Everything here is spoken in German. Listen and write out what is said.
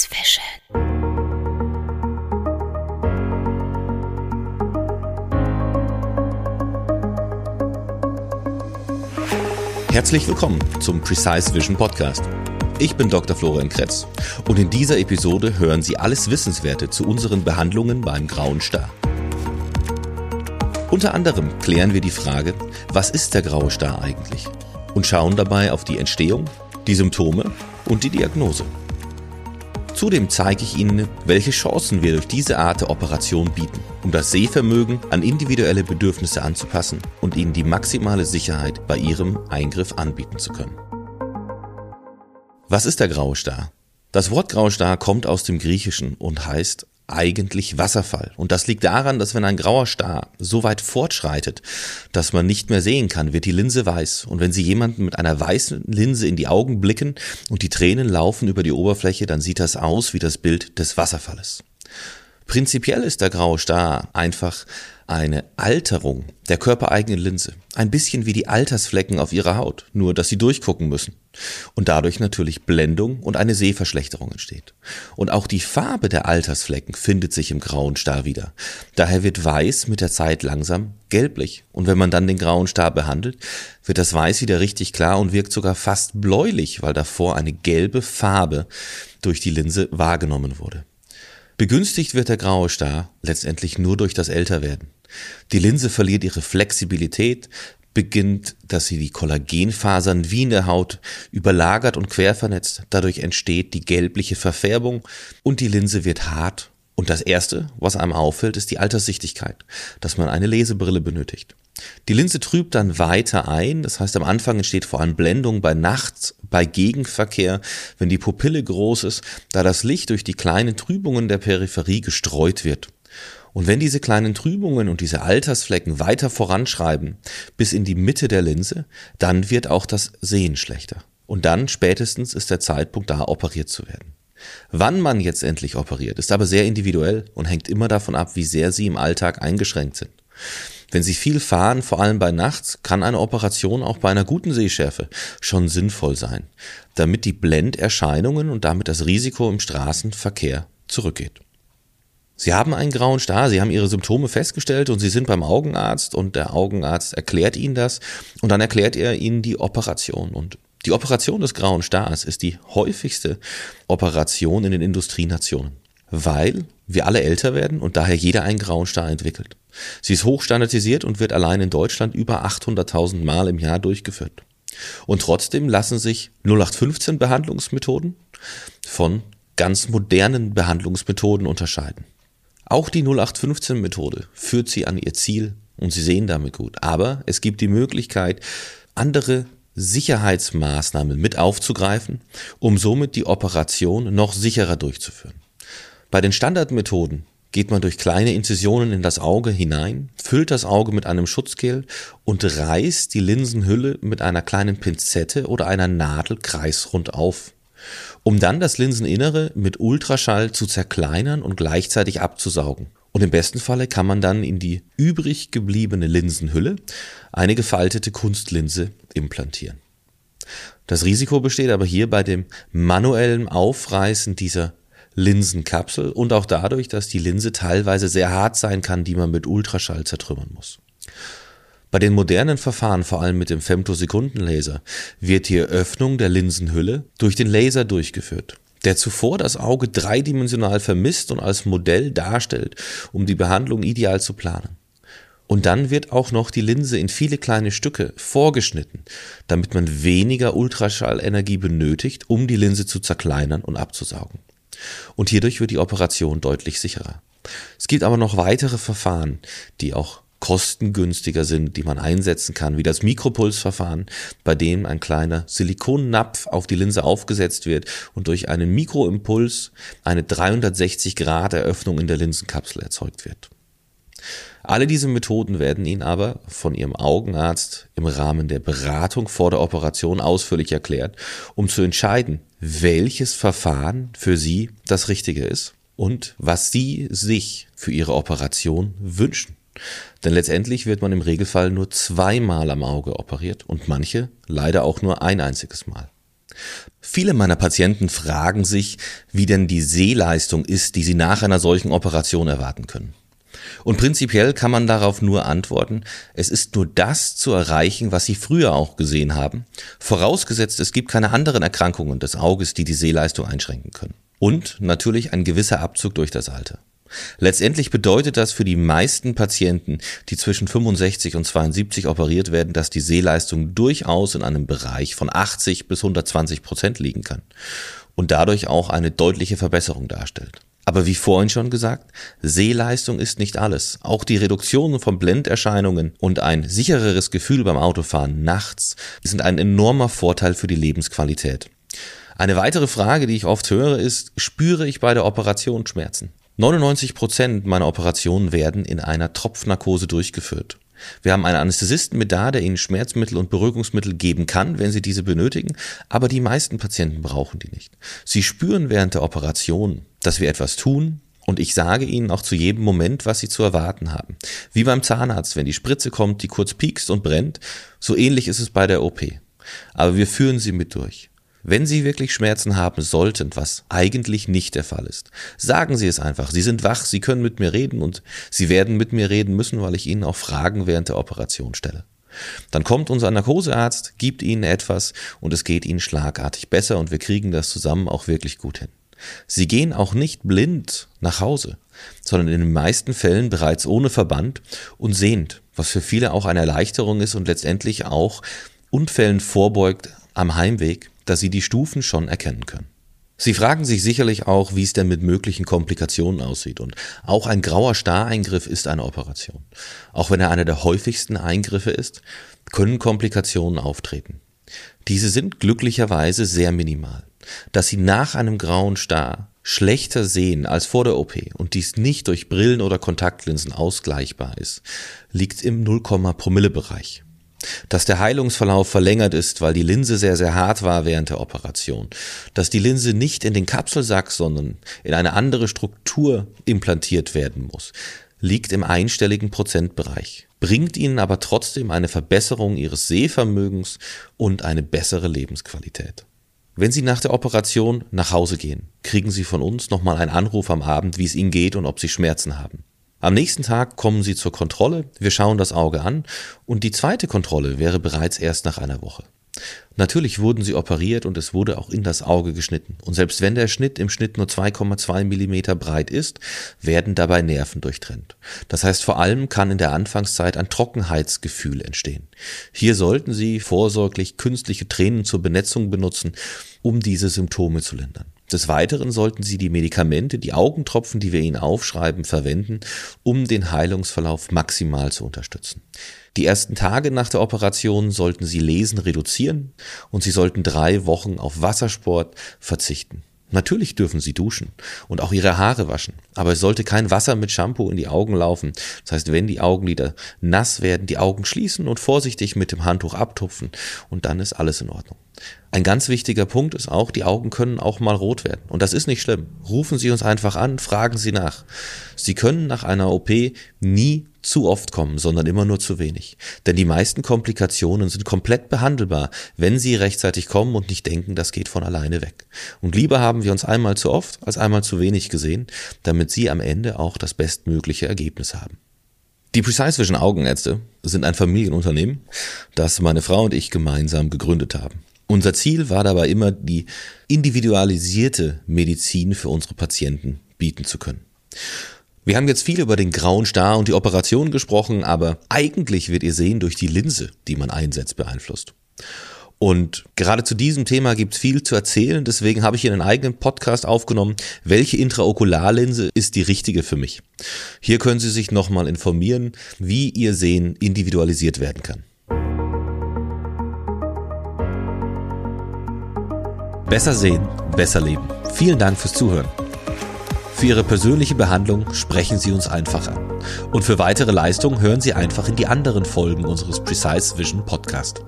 Precise Vision. Herzlich willkommen zum Precise Vision Podcast. Ich bin Dr. Florian Kretz und in dieser Episode hören Sie alles Wissenswerte zu unseren Behandlungen beim grauen Star. Unter anderem klären wir die Frage, was ist der graue Star eigentlich? Und schauen dabei auf die Entstehung, die Symptome und die Diagnose. Zudem zeige ich Ihnen, welche Chancen wir durch diese Art der Operation bieten, um das Sehvermögen an individuelle Bedürfnisse anzupassen und Ihnen die maximale Sicherheit bei Ihrem Eingriff anbieten zu können. Was ist der graue Star? Das Wort graue Star kommt aus dem Griechischen und heißt eigentlich Wasserfall. Und das liegt daran, dass wenn ein grauer Star so weit fortschreitet, dass man nicht mehr sehen kann, wird die Linse weiß. Und wenn Sie jemanden mit einer weißen Linse in die Augen blicken und die Tränen laufen über die Oberfläche, dann sieht das aus wie das Bild des Wasserfalles. Prinzipiell ist der graue Star einfach eine Alterung der körpereigenen Linse. Ein bisschen wie die Altersflecken auf ihrer Haut, nur dass sie durchgucken müssen. Und dadurch natürlich Blendung und eine Sehverschlechterung entsteht. Und auch die Farbe der Altersflecken findet sich im grauen Star wieder. Daher wird Weiß mit der Zeit langsam gelblich. Und wenn man dann den grauen Star behandelt, wird das Weiß wieder richtig klar und wirkt sogar fast bläulich, weil davor eine gelbe Farbe durch die Linse wahrgenommen wurde. Begünstigt wird der graue Star letztendlich nur durch das Älterwerden. Die Linse verliert ihre Flexibilität, beginnt, dass sie die Kollagenfasern wie in der Haut überlagert und quer vernetzt. Dadurch entsteht die gelbliche Verfärbung und die Linse wird hart. Und das erste, was einem auffällt, ist die Alterssichtigkeit, dass man eine Lesebrille benötigt. Die Linse trübt dann weiter ein, das heißt am Anfang entsteht vor allem Blendung bei Nachts, bei Gegenverkehr, wenn die Pupille groß ist, da das Licht durch die kleinen Trübungen der Peripherie gestreut wird. Und wenn diese kleinen Trübungen und diese Altersflecken weiter voranschreiben bis in die Mitte der Linse, dann wird auch das Sehen schlechter. Und dann spätestens ist der Zeitpunkt da, operiert zu werden. Wann man jetzt endlich operiert, ist aber sehr individuell und hängt immer davon ab, wie sehr Sie im Alltag eingeschränkt sind. Wenn Sie viel fahren, vor allem bei nachts, kann eine Operation auch bei einer guten Sehschärfe schon sinnvoll sein, damit die Blenderscheinungen und damit das Risiko im Straßenverkehr zurückgeht. Sie haben einen grauen Star, Sie haben Ihre Symptome festgestellt und Sie sind beim Augenarzt und der Augenarzt erklärt Ihnen das und dann erklärt er Ihnen die Operation. Und die Operation des grauen Stars ist die häufigste Operation in den Industrienationen, weil wir alle älter werden und daher jeder einen grauen Star entwickelt. Sie ist hochstandardisiert und wird allein in Deutschland über 800.000 Mal im Jahr durchgeführt. Und trotzdem lassen sich 0815 Behandlungsmethoden von ganz modernen Behandlungsmethoden unterscheiden. Auch die 0815-Methode führt Sie an Ihr Ziel und Sie sehen damit gut. Aber es gibt die Möglichkeit, andere Sicherheitsmaßnahmen mit aufzugreifen, um somit die Operation noch sicherer durchzuführen. Bei den Standardmethoden geht man durch kleine Inzisionen in das Auge hinein, füllt das Auge mit einem Schutzgel und reißt die Linsenhülle mit einer kleinen Pinzette oder einer Nadel kreisrund auf um dann das Linseninnere mit Ultraschall zu zerkleinern und gleichzeitig abzusaugen. Und im besten Falle kann man dann in die übrig gebliebene Linsenhülle eine gefaltete Kunstlinse implantieren. Das Risiko besteht aber hier bei dem manuellen Aufreißen dieser Linsenkapsel und auch dadurch, dass die Linse teilweise sehr hart sein kann, die man mit Ultraschall zertrümmern muss. Bei den modernen Verfahren, vor allem mit dem Femtosekundenlaser, wird die Öffnung der Linsenhülle durch den Laser durchgeführt, der zuvor das Auge dreidimensional vermisst und als Modell darstellt, um die Behandlung ideal zu planen. Und dann wird auch noch die Linse in viele kleine Stücke vorgeschnitten, damit man weniger Ultraschallenergie benötigt, um die Linse zu zerkleinern und abzusaugen. Und hierdurch wird die Operation deutlich sicherer. Es gibt aber noch weitere Verfahren, die auch kostengünstiger sind, die man einsetzen kann, wie das Mikropulsverfahren, bei dem ein kleiner Silikonnapf auf die Linse aufgesetzt wird und durch einen Mikroimpuls eine 360 Grad Eröffnung in der Linsenkapsel erzeugt wird. Alle diese Methoden werden Ihnen aber von Ihrem Augenarzt im Rahmen der Beratung vor der Operation ausführlich erklärt, um zu entscheiden, welches Verfahren für Sie das Richtige ist und was Sie sich für Ihre Operation wünschen. Denn letztendlich wird man im Regelfall nur zweimal am Auge operiert und manche leider auch nur ein einziges Mal. Viele meiner Patienten fragen sich, wie denn die Sehleistung ist, die sie nach einer solchen Operation erwarten können. Und prinzipiell kann man darauf nur antworten, es ist nur das zu erreichen, was Sie früher auch gesehen haben, vorausgesetzt es gibt keine anderen Erkrankungen des Auges, die die Sehleistung einschränken können. Und natürlich ein gewisser Abzug durch das Alter. Letztendlich bedeutet das für die meisten Patienten, die zwischen 65 und 72 operiert werden, dass die Sehleistung durchaus in einem Bereich von 80 bis 120 Prozent liegen kann und dadurch auch eine deutliche Verbesserung darstellt. Aber wie vorhin schon gesagt, Sehleistung ist nicht alles. Auch die Reduktion von Blenderscheinungen und ein sichereres Gefühl beim Autofahren nachts sind ein enormer Vorteil für die Lebensqualität. Eine weitere Frage, die ich oft höre, ist, spüre ich bei der Operation Schmerzen? 99 Prozent meiner Operationen werden in einer Tropfnarkose durchgeführt. Wir haben einen Anästhesisten mit da, der Ihnen Schmerzmittel und Beruhigungsmittel geben kann, wenn Sie diese benötigen, aber die meisten Patienten brauchen die nicht. Sie spüren während der Operation, dass wir etwas tun, und ich sage Ihnen auch zu jedem Moment, was Sie zu erwarten haben. Wie beim Zahnarzt, wenn die Spritze kommt, die kurz piekst und brennt, so ähnlich ist es bei der OP. Aber wir führen Sie mit durch. Wenn Sie wirklich Schmerzen haben sollten, was eigentlich nicht der Fall ist, sagen Sie es einfach. Sie sind wach, Sie können mit mir reden und Sie werden mit mir reden müssen, weil ich Ihnen auch Fragen während der Operation stelle. Dann kommt unser Narkosearzt, gibt Ihnen etwas und es geht Ihnen schlagartig besser und wir kriegen das zusammen auch wirklich gut hin. Sie gehen auch nicht blind nach Hause, sondern in den meisten Fällen bereits ohne Verband und sehend, was für viele auch eine Erleichterung ist und letztendlich auch Unfällen vorbeugt am Heimweg, dass Sie die Stufen schon erkennen können. Sie fragen sich sicherlich auch, wie es denn mit möglichen Komplikationen aussieht. Und auch ein grauer Stareingriff ist eine Operation. Auch wenn er einer der häufigsten Eingriffe ist, können Komplikationen auftreten. Diese sind glücklicherweise sehr minimal. Dass Sie nach einem grauen Star schlechter sehen als vor der OP und dies nicht durch Brillen oder Kontaktlinsen ausgleichbar ist, liegt im 0, Promille Bereich dass der Heilungsverlauf verlängert ist, weil die Linse sehr, sehr hart war während der Operation, dass die Linse nicht in den Kapselsack, sondern in eine andere Struktur implantiert werden muss, liegt im einstelligen Prozentbereich, bringt ihnen aber trotzdem eine Verbesserung ihres Sehvermögens und eine bessere Lebensqualität. Wenn Sie nach der Operation nach Hause gehen, kriegen Sie von uns nochmal einen Anruf am Abend, wie es Ihnen geht und ob Sie Schmerzen haben. Am nächsten Tag kommen sie zur Kontrolle, wir schauen das Auge an und die zweite Kontrolle wäre bereits erst nach einer Woche. Natürlich wurden sie operiert und es wurde auch in das Auge geschnitten. Und selbst wenn der Schnitt im Schnitt nur 2,2 Millimeter breit ist, werden dabei Nerven durchtrennt. Das heißt, vor allem kann in der Anfangszeit ein Trockenheitsgefühl entstehen. Hier sollten Sie vorsorglich künstliche Tränen zur Benetzung benutzen, um diese Symptome zu lindern. Des Weiteren sollten Sie die Medikamente, die Augentropfen, die wir Ihnen aufschreiben, verwenden, um den Heilungsverlauf maximal zu unterstützen. Die ersten Tage nach der Operation sollten Sie Lesen reduzieren und Sie sollten drei Wochen auf Wassersport verzichten. Natürlich dürfen Sie duschen und auch Ihre Haare waschen, aber es sollte kein Wasser mit Shampoo in die Augen laufen. Das heißt, wenn die Augenlider nass werden, die Augen schließen und vorsichtig mit dem Handtuch abtupfen und dann ist alles in Ordnung. Ein ganz wichtiger Punkt ist auch, die Augen können auch mal rot werden. Und das ist nicht schlimm. Rufen Sie uns einfach an, fragen Sie nach. Sie können nach einer OP nie zu oft kommen, sondern immer nur zu wenig. Denn die meisten Komplikationen sind komplett behandelbar, wenn Sie rechtzeitig kommen und nicht denken, das geht von alleine weg. Und lieber haben wir uns einmal zu oft als einmal zu wenig gesehen, damit Sie am Ende auch das bestmögliche Ergebnis haben. Die Precise Vision Augenärzte sind ein Familienunternehmen, das meine Frau und ich gemeinsam gegründet haben. Unser Ziel war dabei immer, die individualisierte Medizin für unsere Patienten bieten zu können. Wir haben jetzt viel über den grauen Star und die Operation gesprochen, aber eigentlich wird ihr Sehen durch die Linse, die man einsetzt, beeinflusst. Und gerade zu diesem Thema gibt es viel zu erzählen, deswegen habe ich hier einen eigenen Podcast aufgenommen, welche Intraokularlinse ist die richtige für mich. Hier können Sie sich nochmal informieren, wie Ihr Sehen individualisiert werden kann. Besser sehen, besser leben. Vielen Dank fürs Zuhören. Für Ihre persönliche Behandlung sprechen Sie uns einfach an. Und für weitere Leistungen hören Sie einfach in die anderen Folgen unseres Precise Vision Podcast.